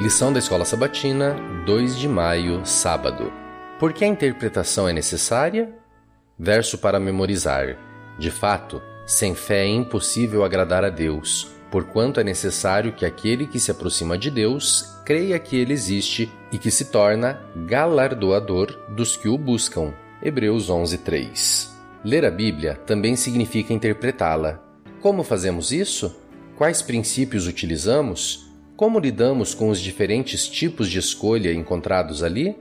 Lição da Escola Sabatina, 2 de maio, sábado. Por que a interpretação é necessária? Verso para memorizar. De fato, sem fé é impossível agradar a Deus, porquanto é necessário que aquele que se aproxima de Deus creia que ele existe e que se torna galardoador dos que o buscam. Hebreus 11:3. Ler a Bíblia também significa interpretá-la. Como fazemos isso? Quais princípios utilizamos? Como lidamos com os diferentes tipos de escolha encontrados ali?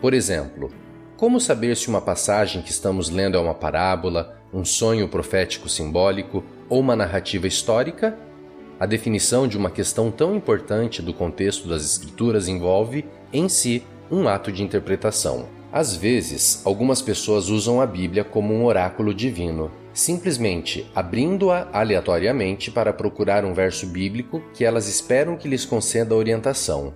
Por exemplo, como saber se uma passagem que estamos lendo é uma parábola, um sonho profético simbólico ou uma narrativa histórica? A definição de uma questão tão importante do contexto das Escrituras envolve, em si, um ato de interpretação. Às vezes, algumas pessoas usam a Bíblia como um oráculo divino, simplesmente abrindo-a aleatoriamente para procurar um verso bíblico que elas esperam que lhes conceda orientação.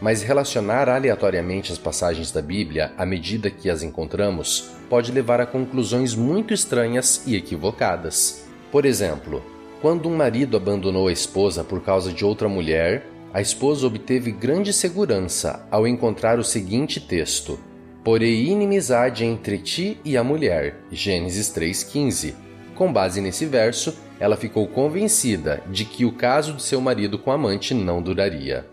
Mas relacionar aleatoriamente as passagens da Bíblia à medida que as encontramos pode levar a conclusões muito estranhas e equivocadas. Por exemplo, quando um marido abandonou a esposa por causa de outra mulher, a esposa obteve grande segurança ao encontrar o seguinte texto: Porém inimizade entre ti e a mulher. Gênesis 3,15. Com base nesse verso, ela ficou convencida de que o caso de seu marido com a amante não duraria.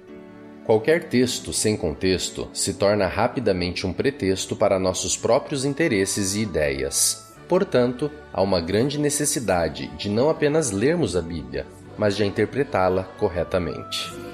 Qualquer texto sem contexto se torna rapidamente um pretexto para nossos próprios interesses e ideias. Portanto, há uma grande necessidade de não apenas lermos a Bíblia, mas de interpretá-la corretamente.